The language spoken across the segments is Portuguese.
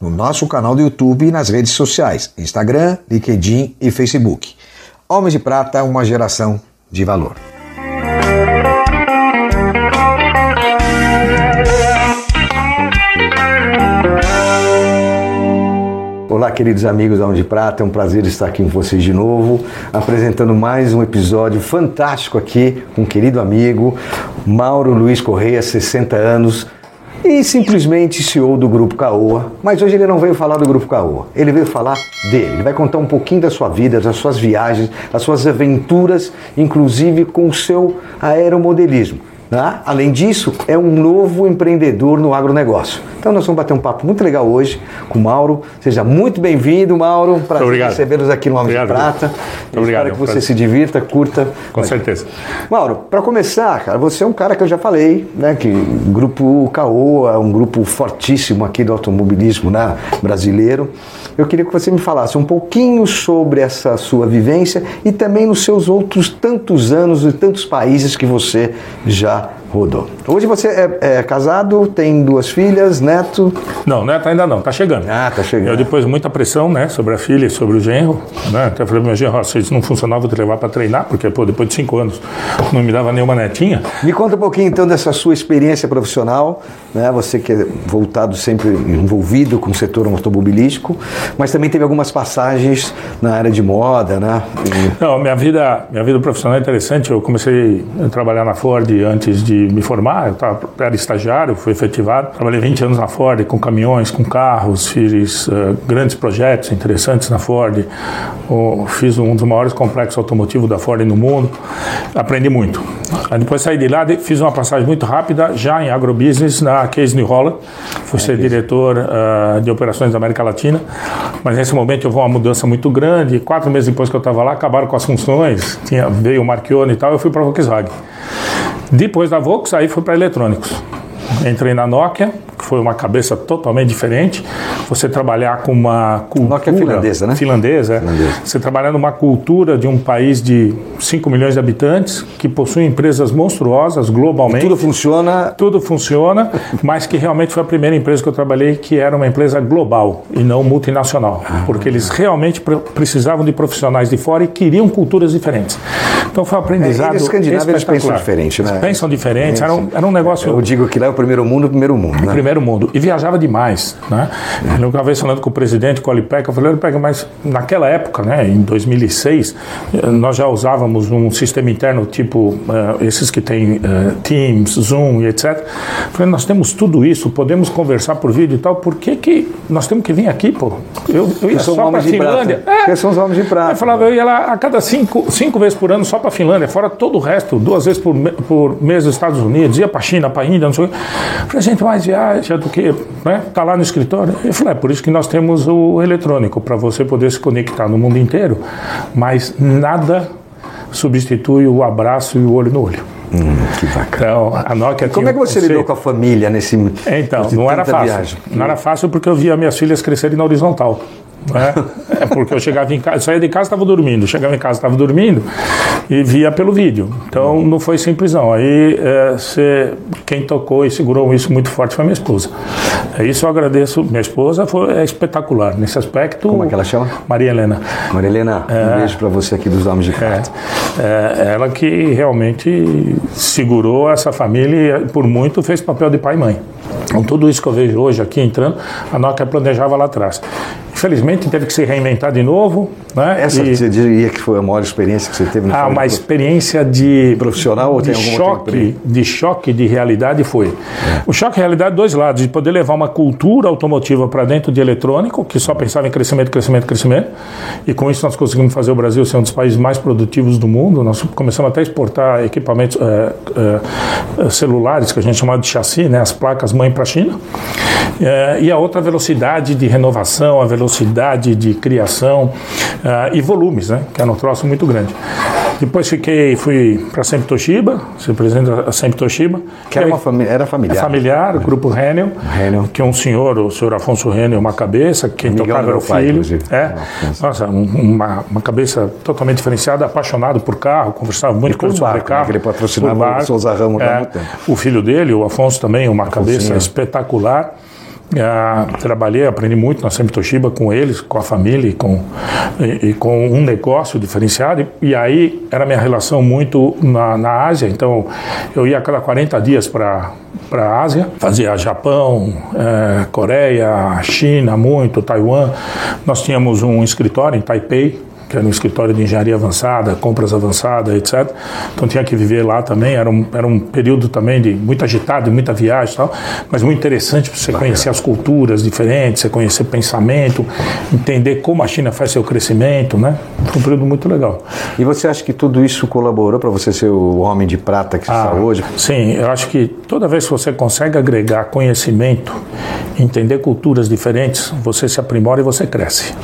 no nosso canal do YouTube e nas redes sociais, Instagram, LinkedIn e Facebook. Homens de Prata, uma geração de valor. Olá, queridos amigos da Homem de Prata, é um prazer estar aqui com vocês de novo, apresentando mais um episódio fantástico aqui com um querido amigo, Mauro Luiz Correia, 60 anos, e simplesmente CEO do Grupo Caoa. Mas hoje ele não veio falar do Grupo Caoa, ele veio falar dele. Ele vai contar um pouquinho da sua vida, das suas viagens, das suas aventuras, inclusive com o seu aeromodelismo. Né? Além disso, é um novo empreendedor no agronegócio. Então nós vamos bater um papo muito legal hoje com o Mauro. Seja muito bem-vindo, Mauro. Prazer recebê-los aqui no Homem de Prata. Muito obrigado. Espero que você se divirta, curta. Com certeza. Mauro, para começar, cara, você é um cara que eu já falei, né? Que o grupo Caoa é um grupo fortíssimo aqui do automobilismo né, brasileiro. Eu queria que você me falasse um pouquinho sobre essa sua vivência e também nos seus outros tantos anos e tantos países que você já rodou. Hoje você é, é, casado, tem duas filhas, neto? Não, neto ainda não, tá chegando. Ah, tá chegando. Eu depois muita pressão, né, sobre a filha e sobre o genro, né, até falei pro meu genro, se isso não funcionar, vou te levar para treinar, porque, pô, depois de cinco anos não me dava nenhuma netinha. Me conta um pouquinho, então, dessa sua experiência profissional, né, você que é voltado sempre envolvido com o setor automobilístico, mas também teve algumas passagens na área de moda, né? E... Não, minha vida, minha vida profissional é interessante, eu comecei a trabalhar na Ford antes de me formar, eu tava, era estagiário, fui efetivado. Trabalhei 20 anos na Ford com caminhões, com carros, fiz uh, grandes projetos interessantes na Ford. Uh, fiz um dos maiores complexos automotivos da Ford no mundo. Aprendi muito. Aí depois saí de lá, fiz uma passagem muito rápida já em agrobusiness na Case New Holland. Fui ser diretor uh, de operações da América Latina. Mas nesse momento houve uma mudança muito grande. Quatro meses depois que eu estava lá, acabaram com as funções. Tinha, veio o Marchione e tal, eu fui para a Volkswagen. Depois da Vox, aí fui para eletrônicos. Entrei na Nokia, foi uma cabeça totalmente diferente. Você trabalhar com uma cultura... Nokia finlandesa, né? Finlandesa, é. Finlandesa. Você trabalhar numa cultura de um país de 5 milhões de habitantes, que possui empresas monstruosas globalmente. E tudo funciona... Tudo funciona, mas que realmente foi a primeira empresa que eu trabalhei que era uma empresa global e não multinacional. Ah. Porque eles realmente precisavam de profissionais de fora e queriam culturas diferentes. Então foi um aprendizado é, e os escandinavos eles pensam diferente, né? Eles pensam diferente, era um, era um negócio... Eu digo que lá é o primeiro mundo, o primeiro mundo, né? primeiro mundo. E viajava demais, né? É. Uma vez falando com o presidente, com o Alipeca, eu falei, Alipeca, mas naquela época, né, em 2006, nós já usávamos um sistema interno tipo uh, esses que tem uh, Teams, Zoom e etc. Eu falei, nós temos tudo isso, podemos conversar por vídeo e tal, por que que nós temos que vir aqui, pô? Eu, eu ia só para Finlândia. É. são os homens de prata. Eu falava, eu ia lá a cada cinco, cinco vezes por ano só para Finlândia, fora todo o resto, duas vezes por, por mês nos Estados Unidos, ia para China, para Índia, não sei o quê. Eu falei, gente, mais viaja do que, né? Tá lá no escritório. Eu falei, é por isso que nós temos o eletrônico, para você poder se conectar no mundo inteiro, mas nada substitui o abraço e o olho no olho. Hum, que bacana. Então, a Nokia Como é que você lidou com a família nesse Então, nesse não era fácil. Viagem? Não era fácil porque eu via minhas filhas crescerem na horizontal. Né? É porque eu chegava em casa, saía de casa estava dormindo, chegava em casa estava dormindo e via pelo vídeo. Então não foi simples não. Aí é, quem tocou e segurou isso muito forte foi minha esposa. É isso eu agradeço. Minha esposa foi é espetacular nesse aspecto. Como é que ela chama? Maria Helena. Maria Helena, um beijo para você aqui dos Homens de Prata. É, ela que realmente segurou essa família e por muito fez papel de pai e mãe. Com tudo isso que eu vejo hoje aqui entrando, a Nokia planejava lá atrás. Infelizmente teve que se reinventar de novo. Né? Essa e... você diria que foi a maior experiência que você teve? Ah, uma experiência de profissional ou de tem choque, de choque de realidade foi. É. O choque de realidade dois lados, de poder levar uma cultura automotiva para dentro de eletrônico, que só pensava em crescimento, crescimento, crescimento. E com isso nós conseguimos fazer o Brasil ser um dos países mais produtivos do mundo. Nós começamos até a exportar equipamentos é, é, celulares que a gente chamava de chassi, né, as placas mãe para a China. E a outra velocidade de renovação, a velocidade velocidade de criação uh, e volumes, né? Que era um troço muito grande. Depois fiquei, fui para a Sempre Toshiba, se apresenta a Sempre Toshiba. Que era, uma família, era familiar. É familiar, o grupo Renel, Renel. que é um senhor, o senhor Afonso Renel, uma cabeça, quem Amigão tocava era o pai, filho. inclusive. é, nossa, um- uma, uma cabeça totalmente diferenciada, apaixonado por carro, conversava muito por com ele sobre barco, né, carro. que ele patrocinava o. Souza Ramos há É, muito tempo. O filho dele, o Afonso também, uma cabeça Afonsinho. espetacular. Ah, trabalhei, aprendi muito na Sempre Toshiba com eles, com a família e com, e, e com um negócio diferenciado. E, e aí era minha relação muito na, na Ásia. Então eu ia a cada 40 dias para a Ásia, fazia Japão, eh, Coreia, China, muito, Taiwan. Nós tínhamos um escritório em Taipei, que era um escritório de engenharia avançada, compras avançadas, etc. Então tinha que viver lá também. Era um, era um período também de muito agitado, de muita viagem e tal, mas muito interessante para você conhecer as culturas diferentes, você conhecer pensamento, entender como a China faz seu crescimento, né? Foi um período muito legal. E você acha que tudo isso colaborou para você ser o homem de prata que você está hoje? Sim, eu acho que toda vez que você consegue agregar conhecimento, entender culturas diferentes, você se aprimora e você cresce.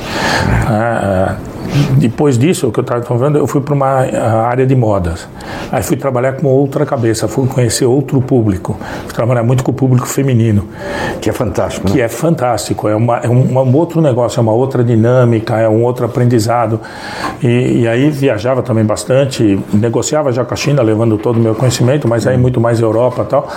Ah, ah, depois disso, o que eu estava falando, eu fui para uma ah, área de modas. Aí fui trabalhar com outra cabeça, fui conhecer outro público. Fui trabalhar muito com o público feminino, Que é fantástico, né? que é fantástico. É, uma, é um, um outro negócio, é uma outra dinâmica, é um outro aprendizado. E, e aí viajava também bastante, negociava já com a China, levando todo o meu conhecimento, mas aí muito mais Europa e tal.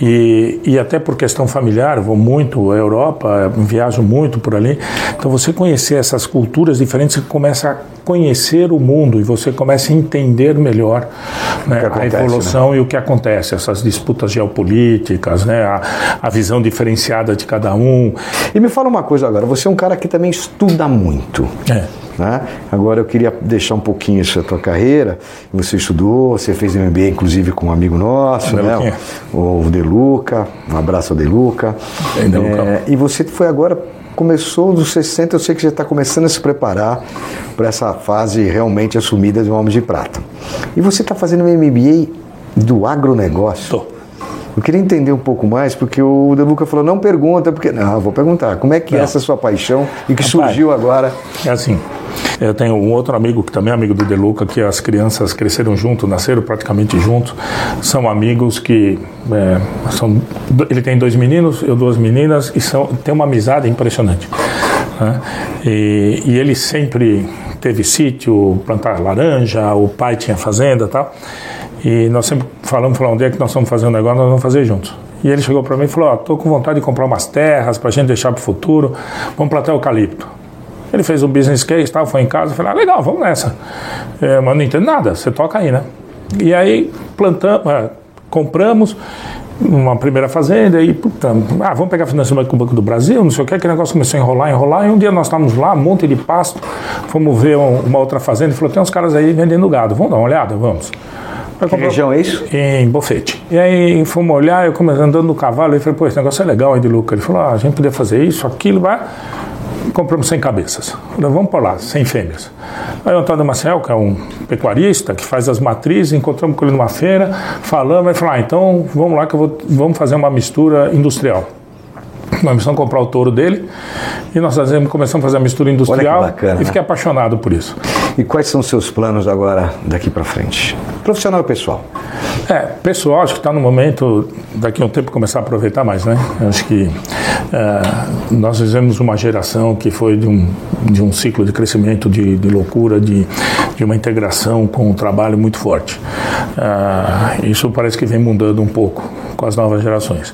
E, e até por questão familiar, vou muito à Europa, viajo muito por ali. Então você conhecer essas culturas diferentes, você começa a conhecer o mundo e você começa a entender melhor né, que a acontece, evolução e o que acontece, essas disputas geopolíticas, né, a, a visão diferenciada de cada um. E me fala uma coisa agora, você é um cara que também estuda muito. É. Né? Agora eu queria deixar um pouquinho da tua carreira. Você estudou, você fez MBA inclusive com um amigo nosso, né? O Deluca. Um abraço ao Deluca. Ei, Deluca. É, e você foi agora, começou dos 60, eu sei que já está começando a se preparar para essa fase realmente assumida de um homem de prata. E você está fazendo um MBA do agronegócio. Tô. Eu queria entender um pouco mais, porque o Deluca falou, não pergunta, porque. Não, vou perguntar. Como é que é Não. essa sua paixão e que Rapaz. surgiu agora? É assim. Eu tenho um outro amigo que também é amigo do Deluca, que as crianças cresceram juntos, nasceram praticamente juntos. São amigos que é, são. Ele tem dois meninos, eu duas meninas, e são, tem uma amizade impressionante. né? E, e ele sempre teve sítio, plantar laranja, o pai tinha fazenda tal. E nós sempre falamos, falamos, onde é que nós vamos fazer um negócio, nós vamos fazer juntos. E ele chegou para mim e falou: Ó, tô com vontade de comprar umas terras para a gente deixar para o futuro, vamos plantar eucalipto. Ele fez o business case, tal, foi em casa, falei, ah, legal, vamos nessa. É, mas não entendo nada, você toca aí, né? E aí plantamos, é, compramos uma primeira fazenda e, puta, ah, vamos pegar financiamento com o Banco do Brasil, não sei o que, aquele negócio começou a enrolar, enrolar, e um dia nós estávamos lá, um monte de pasto, fomos ver um- uma outra fazenda e falou, tem uns caras aí vendendo gado, vamos dar uma olhada? Vamos. Que comprar- região é isso? em Bofete. E aí fomos olhar, eu comecei andando no cavalo, e falei, pô, esse negócio é legal aí de Luca. Ele falou, ah, a gente podia fazer isso, aquilo, vai. Compramos 100 cabeças. Falei, vamos por lá, 100 fêmeas. Aí o Antônio Marcel, que é um pecuarista, que faz as matrizes, encontramos com ele numa feira, falamos, ele falou, ah, então vamos lá que eu vou, vamos fazer uma mistura industrial. Nós começamos a comprar o touro dele e nós fazemos, começamos a fazer a mistura industrial e né? fiquei apaixonado por isso. E quais são os seus planos agora daqui para frente? Profissional e pessoal. É, pessoal, acho que está no momento, daqui a um tempo, começar a aproveitar mais, né? Acho que é, nós fizemos uma geração que foi de um, de um ciclo de crescimento, de, de loucura, de, de uma integração com um trabalho muito forte. É, isso parece que vem mudando um pouco com as novas gerações.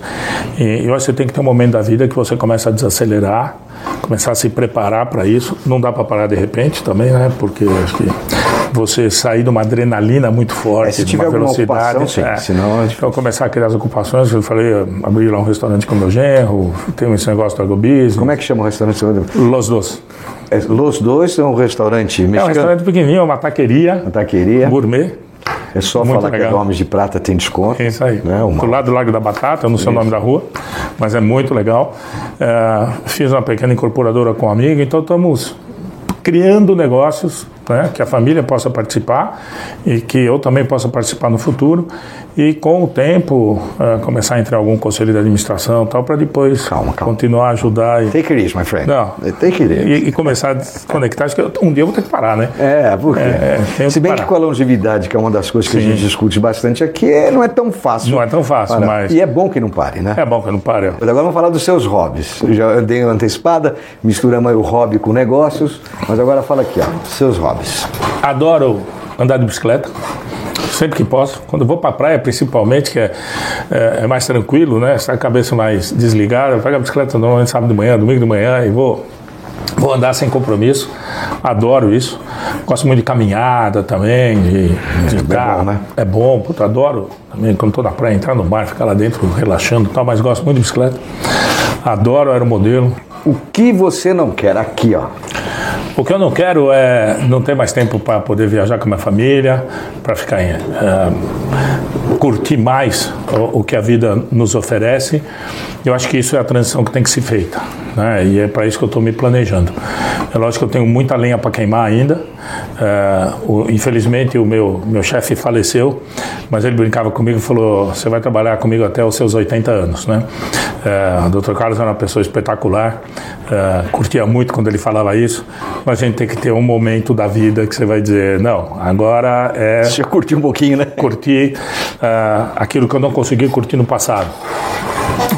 E eu acho que você tem que ter um momento da vida que você começa a desacelerar, começar a se preparar para isso. Não dá para parar de repente também, né? Porque acho que você sair de uma adrenalina muito forte, É, se de uma velocidade. ocupação, sim, senão é. Então, começar a criar as ocupações, eu falei, abrir lá um restaurante com meu genro, tem esse negócio do agrobusiness. Como é que chama o restaurante? Los Dos. É, Los Dois é um restaurante É um mexicano. restaurante pequenininho, uma taqueria, Uma taqueria. gourmet. É só muito falar que é legal. do Homens de Prata tem desconto. É isso aí. Né? Uma- Do lado do Lago da Batata, eu não sei o nome da rua, mas é muito legal. É, fiz uma pequena incorporadora com um amigo, então estamos criando negócios né? que a família possa participar e que eu também possa participar no futuro e com o tempo uh, começar a entrar em algum conselho de administração tal para depois calma, calma. continuar a ajudar e, take it easy my friend não, take it easy. E, e começar a desconectar acho que um dia eu vou ter que parar né é porque é, se bem que, que, com a longevidade que é uma das coisas que Sim. a gente discute bastante aqui é, não é tão fácil não é tão fácil parar. mas e é bom que não pare né é bom que não pare mas agora vamos falar dos seus hobbies eu já dei uma antecipada misturamos o hobby com negócios mas agora fala aqui ó seus hobbies adoro andar de bicicleta sempre que posso. Quando vou para a praia, principalmente, que é, é, é, mais tranquilo, né? Está a cabeça mais desligada. Eu pego a bicicleta normalmente sábado de manhã, domingo de manhã e vou, vou andar sem compromisso. Adoro isso. Gosto muito de caminhada também, de, de é carro. Bom, né? É bom, puta, adoro também quando estou na praia, entrar no bar, ficar lá dentro relaxando e tal, mas gosto muito de bicicleta. Adoro aeromodelo. O que você não quer aqui, ó? O que eu não quero é não ter mais tempo para poder viajar com a minha família, para ficar em, é, curtir mais o, o, que a vida nos oferece. Eu acho que isso é a transição que tem que ser feita, né? E é para isso que eu estou me planejando. É lógico que eu tenho muita lenha para queimar ainda. É, o, infelizmente o meu meu chefe faleceu, mas ele brincava comigo e falou: "Você vai trabalhar comigo até os seus 80 anos, né?" É, o Dr. Carlos era uma pessoa espetacular, é, curtia muito quando ele falava isso, mas a gente tem que ter um momento da vida que você vai dizer, não, agora é... Você curtiu um pouquinho, né? Curtir é, aquilo que eu não consegui curtir no passado.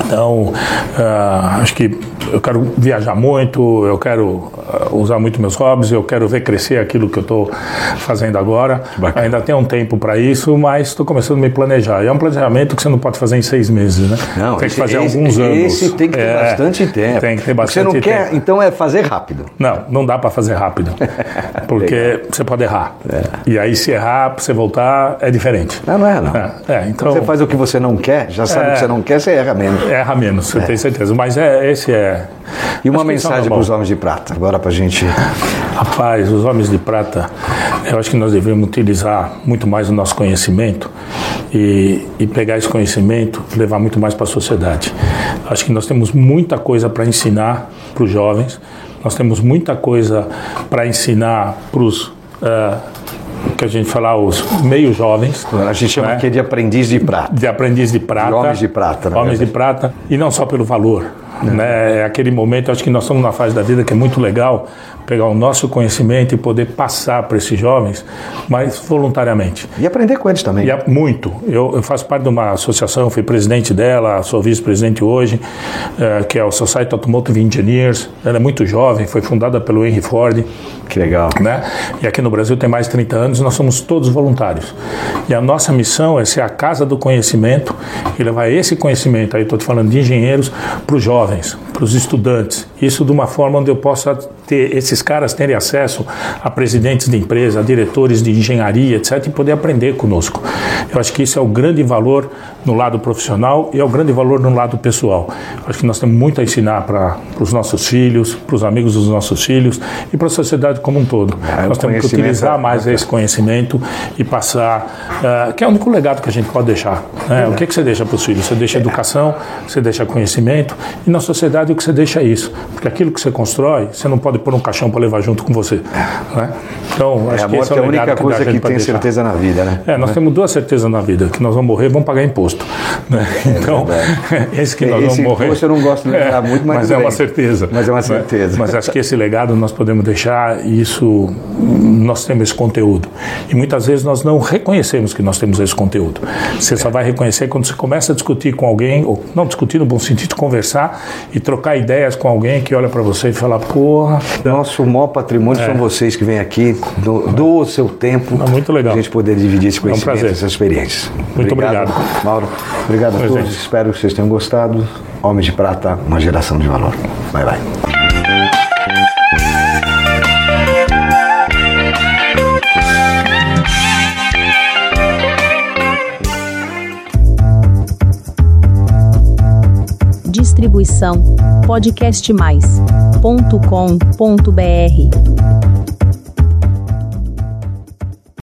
Então, uh, acho que eu quero viajar muito, eu quero uh, usar muito meus hobbies, eu quero ver crescer aquilo que eu estou fazendo agora. Ainda tem um tempo para isso, mas estou começando a me planejar. E é um planejamento que você não pode fazer em seis meses, né? Não, tem esse, que fazer esse, alguns anos. Esse tem que ter é, bastante tempo. Tem que ter bastante tempo. Você não tempo. quer, então é fazer rápido. Não, não dá para fazer rápido, porque você pode errar. É. E aí se errar, você voltar, é diferente. Não, não é não. É, é então, Quando você faz o que você não quer, já sabe o que você não quer, você erra menos. Erra menos, você tem certeza. Mas é, esse é. E uma mensagem para os homens de prata, agora para a gente. Rapaz, os homens de prata, eu acho que nós devemos utilizar muito mais o nosso conhecimento e, e pegar esse conhecimento e levar muito mais para a sociedade. Acho que nós temos muita coisa para ensinar para os jovens, nós temos muita coisa para ensinar para os. Uh, que a gente fala os meio jovens. A gente chama né? aqui de aprendiz de prata. De aprendiz de prata. De homens de prata. Homens verdade. de prata. E não só pelo valor. Né? É aquele momento, acho que nós estamos numa fase da vida que é muito legal pegar o nosso conhecimento e poder passar para esses jovens, mas voluntariamente. E aprender com eles também. E muito. Eu, eu faço parte de uma associação, fui presidente dela, sou vice-presidente hoje, é, que é o Society Automotive Engineers. Ela é muito jovem, foi fundada pelo Henry Ford. Que legal. Né? E aqui no Brasil tem mais de 30 anos nós somos todos voluntários. E a nossa missão é ser a casa do conhecimento e levar esse conhecimento, aí estou te falando de engenheiros, para os jovens, para os estudantes. Isso de uma forma onde eu possa ter esses caras terem acesso a presidentes de empresa, a diretores de engenharia, etc., e poder aprender conosco. Eu acho que isso é o grande valor no lado profissional e é o grande valor no lado pessoal. Eu acho que nós temos muito a ensinar para os nossos filhos, para os amigos dos nossos filhos e para a sociedade como um todo. É, nós temos que utilizar é mais esse conhecimento e passar, uh, que é o único legado que a gente pode deixar. Né? É. O que, que você deixa para os filhos? Você deixa educação, você deixa conhecimento e na sociedade o que você deixa é isso. Porque aquilo que você constrói, você não pode pôr um caixão para levar junto com você. Né? Então, acho é, que esse é, é a única que coisa que, tem certeza na vida, né? É, nós é. temos duas certezas na vida, que nós vamos morrer vamos pagar imposto. Né? É então, esse que nós esse vamos morrer... Esse eu não gosto de lembrar muito, mas, mas é uma certeza. Mas é uma certeza. Mas, mas acho que esse legado nós podemos deixar e isso, nós temos esse conteúdo. E muitas vezes nós não reconhecemos que nós temos esse conteúdo. Você só vai reconhecer quando você começa a discutir com alguém, ou não discutir no bom sentido, conversar e trocar ideias com alguém que olha para você e fala, porra... Nosso maior patrimônio é. são vocês que vêm aqui, do, do seu tempo. É muito legal. A gente poder dividir esse conhecimento, é um essas experiências. Muito obrigado. obrigado. Mauro, obrigado a todos. Espero que vocês tenham gostado. Homens de Prata, uma geração de valor. Bye, bye. Distribuição podcastmais.com.br